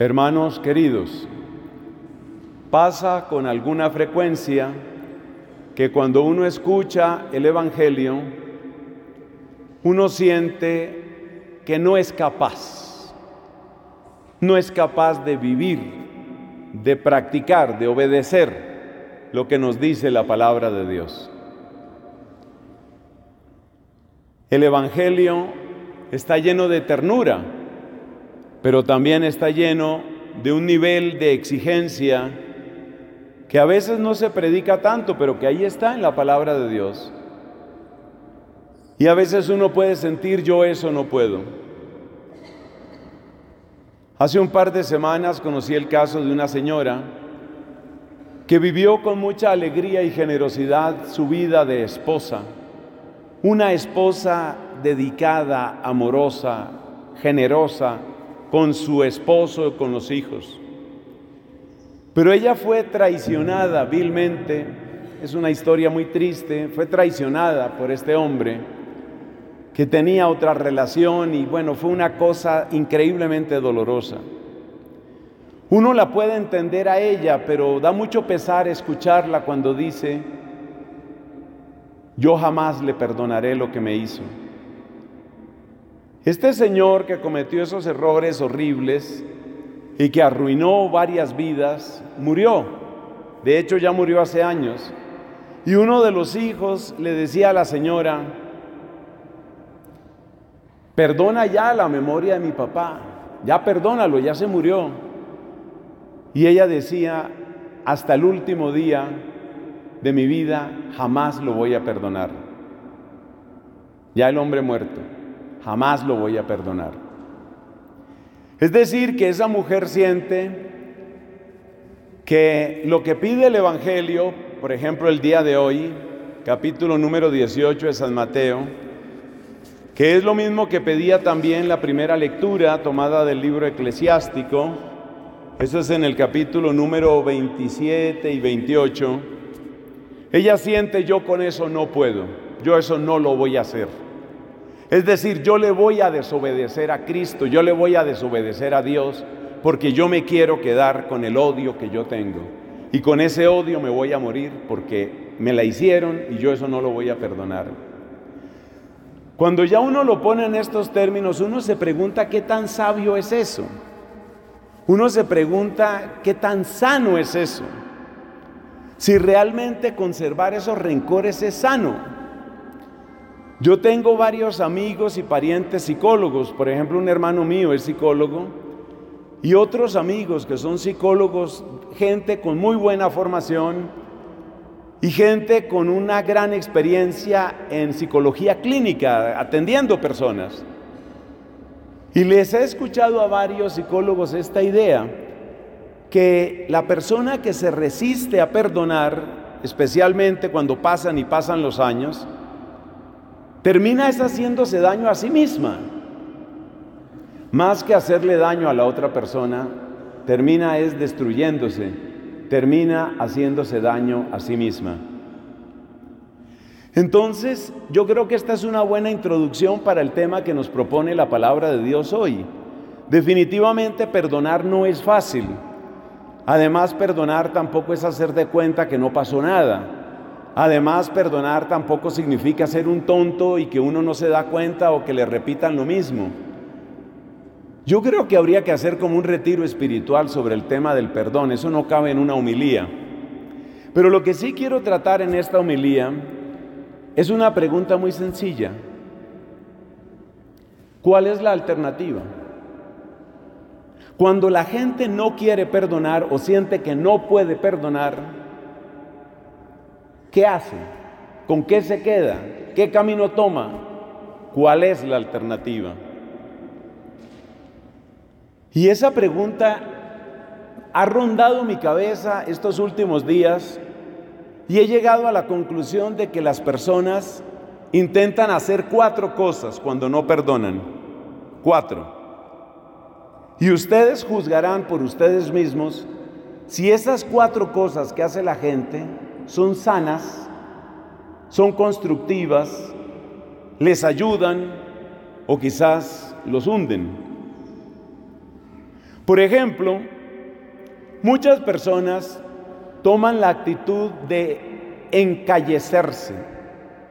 Hermanos queridos, pasa con alguna frecuencia que cuando uno escucha el Evangelio, uno siente que no es capaz, no es capaz de vivir, de practicar, de obedecer lo que nos dice la palabra de Dios. El Evangelio está lleno de ternura, pero también está lleno de un nivel de exigencia que a veces no se predica tanto, pero que ahí está en la palabra de Dios. Y a veces uno puede sentir, yo eso no puedo. Hace un par de semanas conocí el caso de una señora que vivió con mucha alegría y generosidad su vida de esposa. Una esposa dedicada, amorosa, generosa, con su esposo, con los hijos. Pero ella fue traicionada vilmente, es una historia muy triste, fue traicionada por este hombre que tenía otra relación y bueno, fue una cosa increíblemente dolorosa. Uno la puede entender a ella, pero da mucho pesar escucharla cuando dice, yo jamás le perdonaré lo que me hizo. Este señor que cometió esos errores horribles y que arruinó varias vidas, murió. De hecho, ya murió hace años. Y uno de los hijos le decía a la señora, perdona ya la memoria de mi papá, ya perdónalo, ya se murió. Y ella decía, hasta el último día de mi vida jamás lo voy a perdonar. Ya el hombre muerto jamás lo voy a perdonar. Es decir, que esa mujer siente que lo que pide el Evangelio, por ejemplo el día de hoy, capítulo número 18 de San Mateo, que es lo mismo que pedía también la primera lectura tomada del libro eclesiástico, eso es en el capítulo número 27 y 28, ella siente yo con eso no puedo, yo eso no lo voy a hacer. Es decir, yo le voy a desobedecer a Cristo, yo le voy a desobedecer a Dios, porque yo me quiero quedar con el odio que yo tengo. Y con ese odio me voy a morir porque me la hicieron y yo eso no lo voy a perdonar. Cuando ya uno lo pone en estos términos, uno se pregunta qué tan sabio es eso. Uno se pregunta qué tan sano es eso. Si realmente conservar esos rencores es sano. Yo tengo varios amigos y parientes psicólogos, por ejemplo un hermano mío es psicólogo, y otros amigos que son psicólogos, gente con muy buena formación y gente con una gran experiencia en psicología clínica, atendiendo personas. Y les he escuchado a varios psicólogos esta idea, que la persona que se resiste a perdonar, especialmente cuando pasan y pasan los años, termina es haciéndose daño a sí misma. Más que hacerle daño a la otra persona, termina es destruyéndose, termina haciéndose daño a sí misma. Entonces, yo creo que esta es una buena introducción para el tema que nos propone la palabra de Dios hoy. Definitivamente perdonar no es fácil. Además, perdonar tampoco es hacer de cuenta que no pasó nada. Además, perdonar tampoco significa ser un tonto y que uno no se da cuenta o que le repitan lo mismo. Yo creo que habría que hacer como un retiro espiritual sobre el tema del perdón, eso no cabe en una homilía. Pero lo que sí quiero tratar en esta homilía es una pregunta muy sencilla. ¿Cuál es la alternativa? Cuando la gente no quiere perdonar o siente que no puede perdonar, ¿Qué hace? ¿Con qué se queda? ¿Qué camino toma? ¿Cuál es la alternativa? Y esa pregunta ha rondado mi cabeza estos últimos días y he llegado a la conclusión de que las personas intentan hacer cuatro cosas cuando no perdonan. Cuatro. Y ustedes juzgarán por ustedes mismos si esas cuatro cosas que hace la gente son sanas, son constructivas, les ayudan o quizás los hunden. Por ejemplo, muchas personas toman la actitud de encallecerse.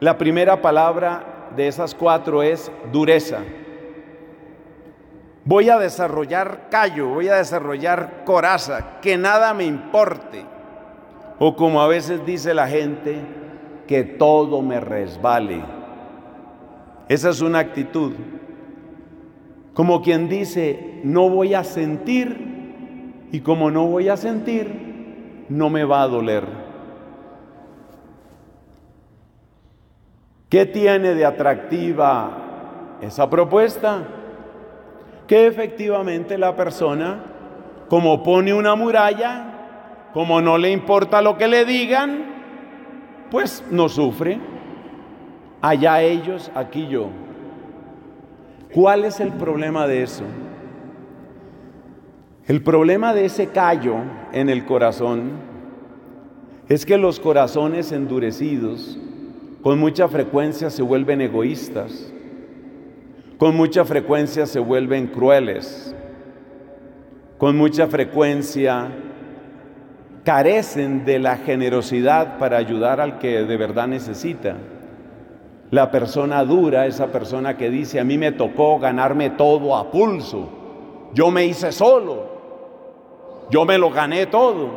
La primera palabra de esas cuatro es dureza. Voy a desarrollar callo, voy a desarrollar coraza, que nada me importe. O como a veces dice la gente, que todo me resbale. Esa es una actitud. Como quien dice, no voy a sentir y como no voy a sentir, no me va a doler. ¿Qué tiene de atractiva esa propuesta? Que efectivamente la persona, como pone una muralla, como no le importa lo que le digan, pues no sufre. Allá ellos, aquí yo. ¿Cuál es el problema de eso? El problema de ese callo en el corazón es que los corazones endurecidos con mucha frecuencia se vuelven egoístas, con mucha frecuencia se vuelven crueles, con mucha frecuencia carecen de la generosidad para ayudar al que de verdad necesita. La persona dura, esa persona que dice, a mí me tocó ganarme todo a pulso, yo me hice solo, yo me lo gané todo.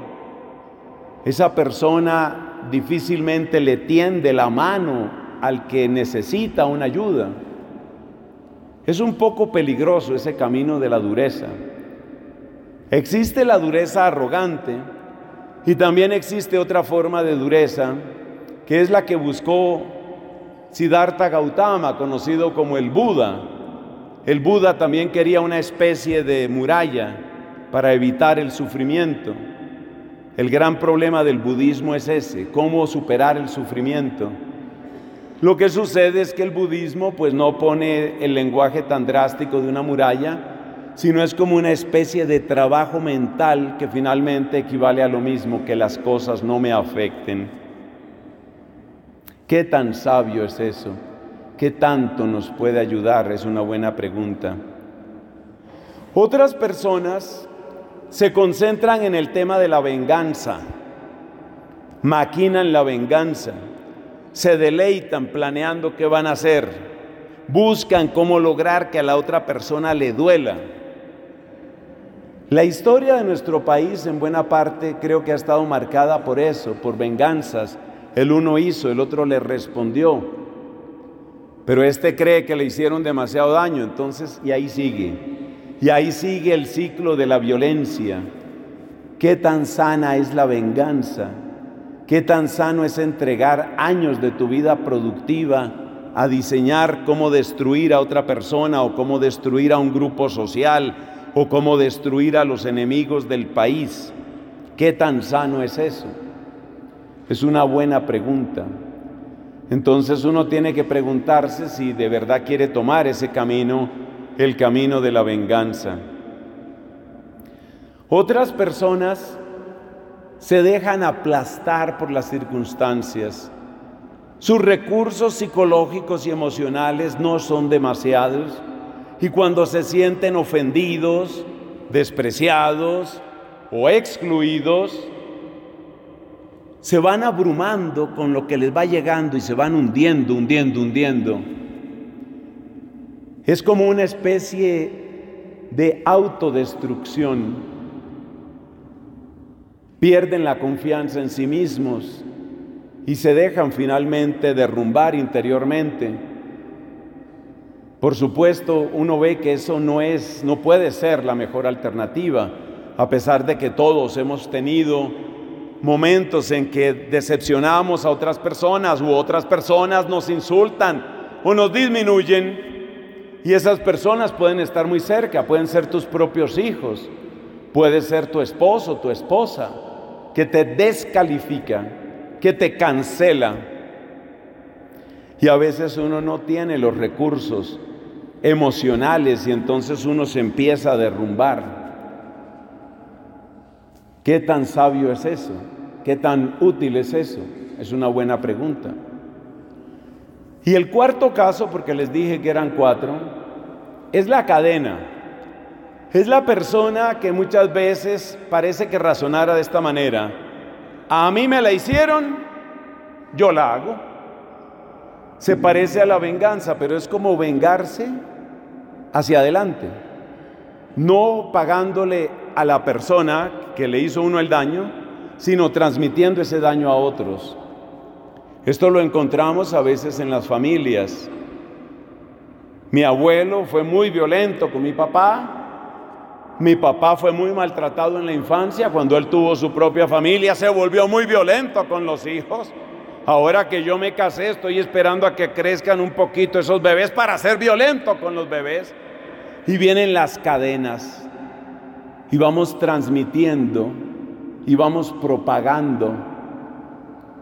Esa persona difícilmente le tiende la mano al que necesita una ayuda. Es un poco peligroso ese camino de la dureza. Existe la dureza arrogante y también existe otra forma de dureza que es la que buscó Siddhartha Gautama, conocido como el Buda. El Buda también quería una especie de muralla para evitar el sufrimiento. El gran problema del budismo es ese, cómo superar el sufrimiento. Lo que sucede es que el budismo pues no pone el lenguaje tan drástico de una muralla, sino es como una especie de trabajo mental que finalmente equivale a lo mismo, que las cosas no me afecten. ¿Qué tan sabio es eso? ¿Qué tanto nos puede ayudar? Es una buena pregunta. Otras personas se concentran en el tema de la venganza, maquinan la venganza, se deleitan planeando qué van a hacer, buscan cómo lograr que a la otra persona le duela. La historia de nuestro país en buena parte creo que ha estado marcada por eso, por venganzas, el uno hizo, el otro le respondió. Pero este cree que le hicieron demasiado daño, entonces, y ahí sigue. Y ahí sigue el ciclo de la violencia. ¿Qué tan sana es la venganza? ¿Qué tan sano es entregar años de tu vida productiva a diseñar cómo destruir a otra persona o cómo destruir a un grupo social o cómo destruir a los enemigos del país? ¿Qué tan sano es eso? Es una buena pregunta. Entonces uno tiene que preguntarse si de verdad quiere tomar ese camino, el camino de la venganza. Otras personas se dejan aplastar por las circunstancias. Sus recursos psicológicos y emocionales no son demasiados y cuando se sienten ofendidos, despreciados o excluidos, se van abrumando con lo que les va llegando y se van hundiendo, hundiendo, hundiendo. Es como una especie de autodestrucción. Pierden la confianza en sí mismos y se dejan finalmente derrumbar interiormente. Por supuesto, uno ve que eso no es no puede ser la mejor alternativa, a pesar de que todos hemos tenido momentos en que decepcionamos a otras personas u otras personas nos insultan o nos disminuyen y esas personas pueden estar muy cerca, pueden ser tus propios hijos, puede ser tu esposo, tu esposa, que te descalifica, que te cancela. Y a veces uno no tiene los recursos emocionales y entonces uno se empieza a derrumbar. ¿Qué tan sabio es eso? ¿Qué tan útil es eso? Es una buena pregunta. Y el cuarto caso, porque les dije que eran cuatro, es la cadena. Es la persona que muchas veces parece que razonara de esta manera. A mí me la hicieron, yo la hago. Se parece a la venganza, pero es como vengarse hacia adelante. No pagándole a la persona que le hizo uno el daño, sino transmitiendo ese daño a otros. Esto lo encontramos a veces en las familias. Mi abuelo fue muy violento con mi papá, mi papá fue muy maltratado en la infancia, cuando él tuvo su propia familia se volvió muy violento con los hijos. Ahora que yo me casé estoy esperando a que crezcan un poquito esos bebés para ser violento con los bebés. Y vienen las cadenas y vamos transmitiendo y vamos propagando.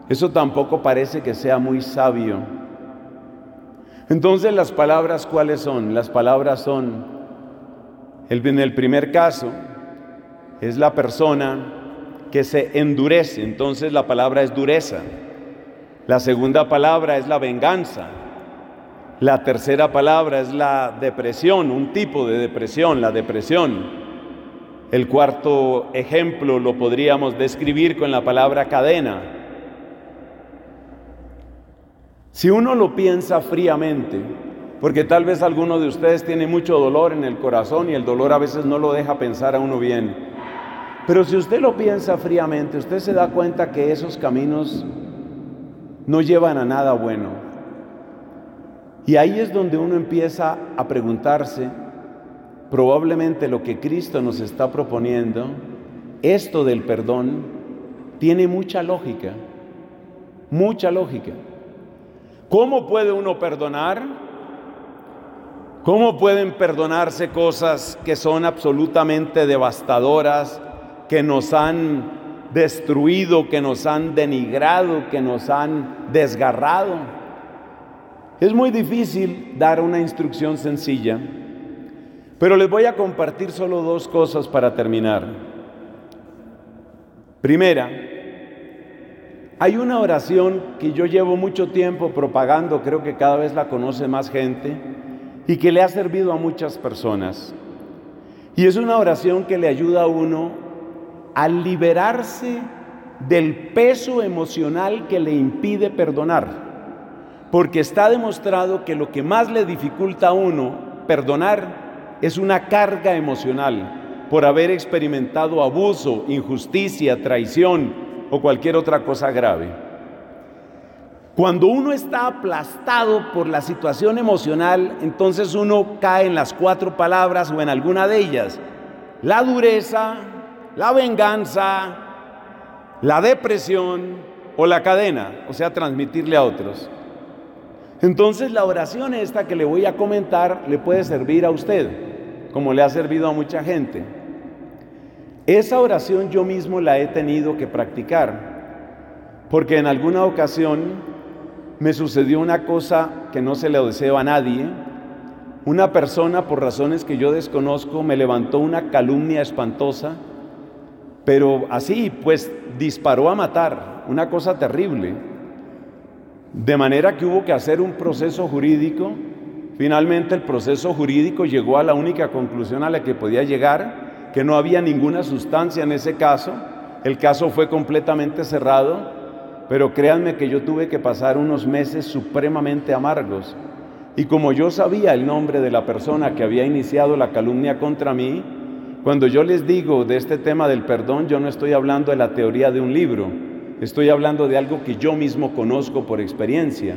Eso tampoco parece que sea muy sabio. Entonces las palabras, ¿cuáles son? Las palabras son en el primer caso es la persona que se endurece, entonces la palabra es dureza. La segunda palabra es la venganza. La tercera palabra es la depresión, un tipo de depresión, la depresión. El cuarto ejemplo lo podríamos describir con la palabra cadena. Si uno lo piensa fríamente, porque tal vez alguno de ustedes tiene mucho dolor en el corazón y el dolor a veces no lo deja pensar a uno bien. Pero si usted lo piensa fríamente, usted se da cuenta que esos caminos no llevan a nada bueno. Y ahí es donde uno empieza a preguntarse, probablemente lo que Cristo nos está proponiendo, esto del perdón, tiene mucha lógica, mucha lógica. ¿Cómo puede uno perdonar? ¿Cómo pueden perdonarse cosas que son absolutamente devastadoras, que nos han destruido, que nos han denigrado, que nos han desgarrado? Es muy difícil dar una instrucción sencilla, pero les voy a compartir solo dos cosas para terminar. Primera, hay una oración que yo llevo mucho tiempo propagando, creo que cada vez la conoce más gente, y que le ha servido a muchas personas. Y es una oración que le ayuda a uno a liberarse del peso emocional que le impide perdonar. Porque está demostrado que lo que más le dificulta a uno perdonar es una carga emocional por haber experimentado abuso, injusticia, traición o cualquier otra cosa grave. Cuando uno está aplastado por la situación emocional, entonces uno cae en las cuatro palabras o en alguna de ellas. La dureza, la venganza, la depresión o la cadena, o sea, transmitirle a otros. Entonces la oración esta que le voy a comentar le puede servir a usted, como le ha servido a mucha gente. Esa oración yo mismo la he tenido que practicar, porque en alguna ocasión me sucedió una cosa que no se le deseo a nadie. Una persona, por razones que yo desconozco, me levantó una calumnia espantosa, pero así, pues disparó a matar, una cosa terrible. De manera que hubo que hacer un proceso jurídico. Finalmente el proceso jurídico llegó a la única conclusión a la que podía llegar, que no había ninguna sustancia en ese caso. El caso fue completamente cerrado pero créanme que yo tuve que pasar unos meses supremamente amargos. Y como yo sabía el nombre de la persona que había iniciado la calumnia contra mí, cuando yo les digo de este tema del perdón, yo no estoy hablando de la teoría de un libro, estoy hablando de algo que yo mismo conozco por experiencia.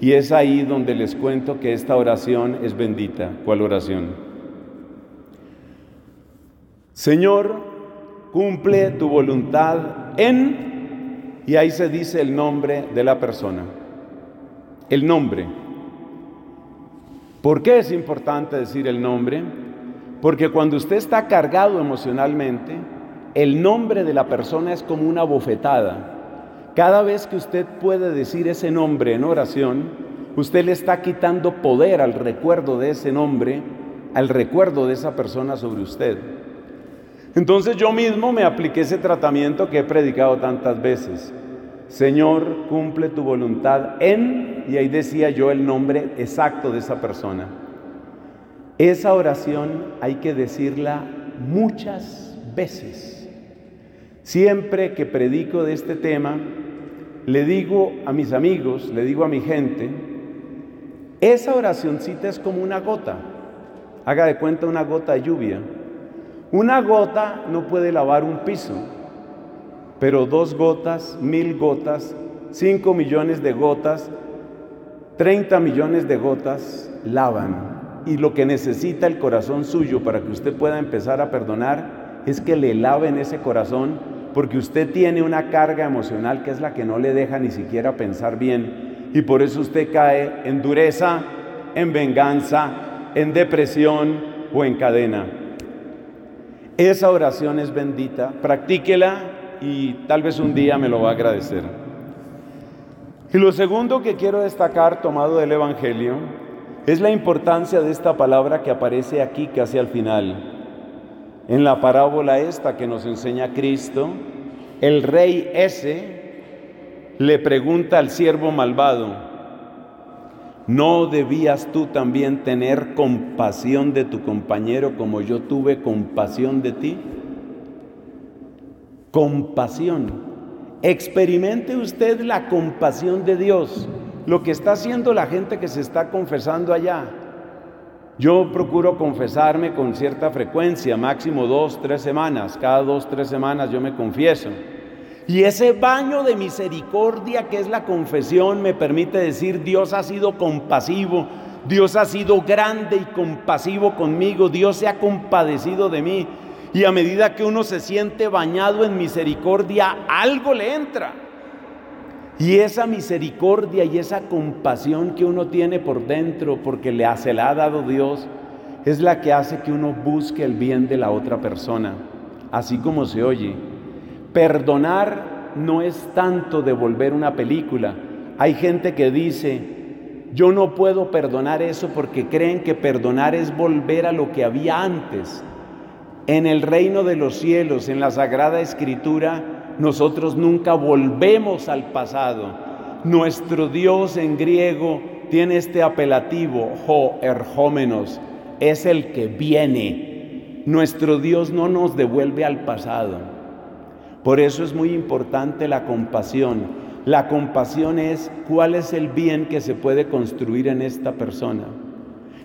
Y es ahí donde les cuento que esta oración es bendita. ¿Cuál oración? Señor, cumple tu voluntad en y ahí se dice el nombre de la persona. El nombre. ¿Por qué es importante decir el nombre? Porque cuando usted está cargado emocionalmente, el nombre de la persona es como una bofetada. Cada vez que usted puede decir ese nombre en oración, usted le está quitando poder al recuerdo de ese nombre, al recuerdo de esa persona sobre usted. Entonces yo mismo me apliqué ese tratamiento que he predicado tantas veces. Señor, cumple tu voluntad en, y ahí decía yo el nombre exacto de esa persona. Esa oración hay que decirla muchas veces. Siempre que predico de este tema, le digo a mis amigos, le digo a mi gente, esa oracioncita es como una gota. Haga de cuenta una gota de lluvia. Una gota no puede lavar un piso, pero dos gotas, mil gotas, cinco millones de gotas, treinta millones de gotas lavan. Y lo que necesita el corazón suyo para que usted pueda empezar a perdonar es que le laven ese corazón porque usted tiene una carga emocional que es la que no le deja ni siquiera pensar bien y por eso usted cae en dureza, en venganza, en depresión o en cadena. Esa oración es bendita, practíquela y tal vez un día me lo va a agradecer. Y lo segundo que quiero destacar tomado del Evangelio es la importancia de esta palabra que aparece aquí casi al final. En la parábola esta que nos enseña Cristo, el rey ese le pregunta al siervo malvado, ¿no debías tú también tener compasión de tu compañero como yo tuve compasión de ti? Compasión. Experimente usted la compasión de Dios lo que está haciendo la gente que se está confesando allá. Yo procuro confesarme con cierta frecuencia, máximo dos, tres semanas. Cada dos, tres semanas yo me confieso. Y ese baño de misericordia que es la confesión me permite decir, Dios ha sido compasivo, Dios ha sido grande y compasivo conmigo, Dios se ha compadecido de mí. Y a medida que uno se siente bañado en misericordia, algo le entra. Y esa misericordia y esa compasión que uno tiene por dentro porque le se la ha dado Dios es la que hace que uno busque el bien de la otra persona, así como se oye. Perdonar no es tanto devolver una película. Hay gente que dice, yo no puedo perdonar eso porque creen que perdonar es volver a lo que había antes. En el reino de los cielos, en la Sagrada Escritura, nosotros nunca volvemos al pasado. Nuestro Dios en griego tiene este apelativo, ho erjómenos, es el que viene. Nuestro Dios no nos devuelve al pasado. Por eso es muy importante la compasión. La compasión es cuál es el bien que se puede construir en esta persona.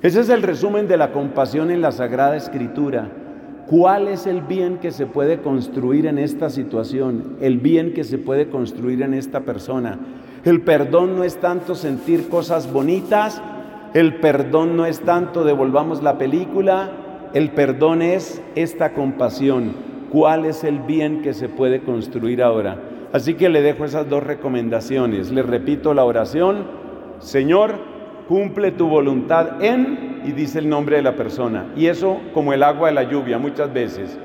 Ese es el resumen de la compasión en la Sagrada Escritura. ¿Cuál es el bien que se puede construir en esta situación? El bien que se puede construir en esta persona. El perdón no es tanto sentir cosas bonitas, el perdón no es tanto devolvamos la película, el perdón es esta compasión. ¿Cuál es el bien que se puede construir ahora? Así que le dejo esas dos recomendaciones. Le repito la oración, Señor, cumple tu voluntad en, y dice el nombre de la persona. Y eso como el agua de la lluvia muchas veces.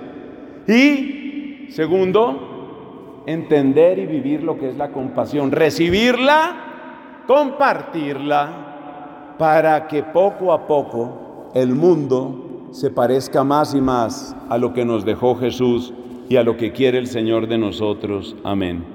Y segundo, entender y vivir lo que es la compasión, recibirla, compartirla, para que poco a poco el mundo se parezca más y más a lo que nos dejó Jesús y a lo que quiere el Señor de nosotros. Amén.